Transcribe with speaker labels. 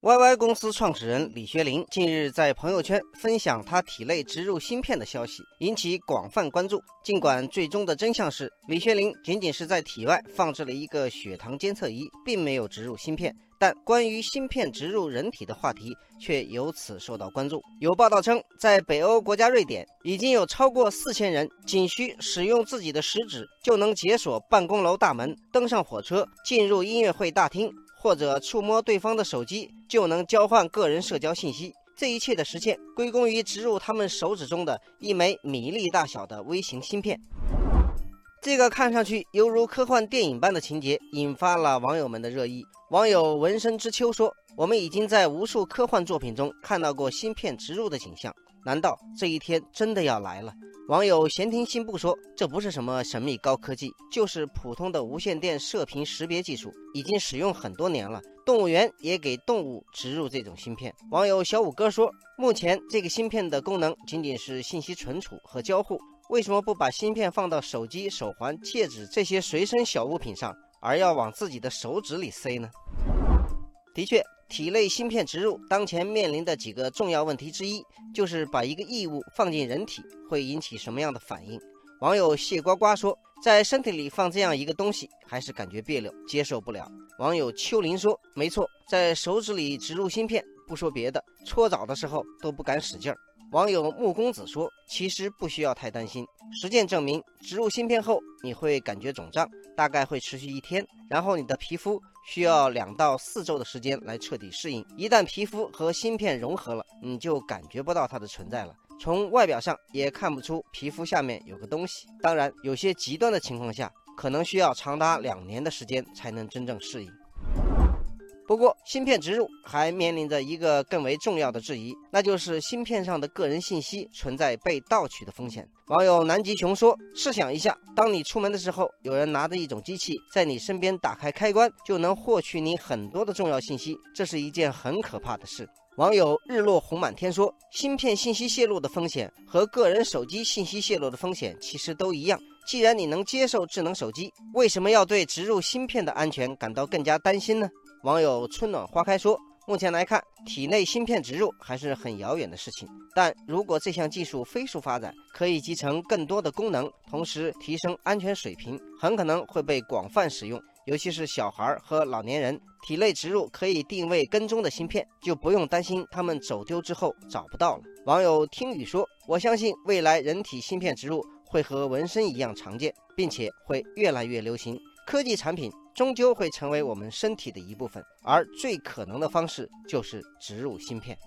Speaker 1: YY 公司创始人李学林近日在朋友圈分享他体内植入芯片的消息，引起广泛关注。尽管最终的真相是李学林仅仅是在体外放置了一个血糖监测仪，并没有植入芯片，但关于芯片植入人体的话题却由此受到关注。有报道称，在北欧国家瑞典，已经有超过四千人仅需使用自己的食指就能解锁办公楼大门、登上火车、进入音乐会大厅。或者触摸对方的手机就能交换个人社交信息，这一切的实现归功于植入他们手指中的一枚米粒大小的微型芯片。这个看上去犹如科幻电影般的情节引发了网友们的热议。网友纹身之秋说：“我们已经在无数科幻作品中看到过芯片植入的景象，难道这一天真的要来了？”网友闲庭信步说：“这不是什么神秘高科技，就是普通的无线电射频识别技术，已经使用很多年了。动物园也给动物植入这种芯片。”网友小五哥说：“目前这个芯片的功能仅仅是信息存储和交互，为什么不把芯片放到手机、手环、戒指这些随身小物品上，而要往自己的手指里塞呢？”的确。体内芯片植入当前面临的几个重要问题之一，就是把一个异物放进人体会引起什么样的反应。网友谢呱呱说，在身体里放这样一个东西，还是感觉别扭，接受不了。网友秋林说，没错，在手指里植入芯片，不说别的，搓澡的时候都不敢使劲儿。网友木公子说：“其实不需要太担心，实践证明，植入芯片后你会感觉肿胀，大概会持续一天，然后你的皮肤需要两到四周的时间来彻底适应。一旦皮肤和芯片融合了，你就感觉不到它的存在了，从外表上也看不出皮肤下面有个东西。当然，有些极端的情况下，可能需要长达两年的时间才能真正适应。”不过，芯片植入还面临着一个更为重要的质疑，那就是芯片上的个人信息存在被盗取的风险。网友南极熊说：“试想一下，当你出门的时候，有人拿着一种机器在你身边打开开关，就能获取你很多的重要信息，这是一件很可怕的事。”网友日落红满天说：“芯片信息泄露的风险和个人手机信息泄露的风险其实都一样。既然你能接受智能手机，为什么要对植入芯片的安全感到更加担心呢？”网友春暖花开说：“目前来看，体内芯片植入还是很遥远的事情。但如果这项技术飞速发展，可以集成更多的功能，同时提升安全水平，很可能会被广泛使用。尤其是小孩和老年人，体内植入可以定位跟踪的芯片，就不用担心他们走丢之后找不到了。”网友听雨说：“我相信未来人体芯片植入会和纹身一样常见，并且会越来越流行。科技产品。”终究会成为我们身体的一部分，而最可能的方式就是植入芯片。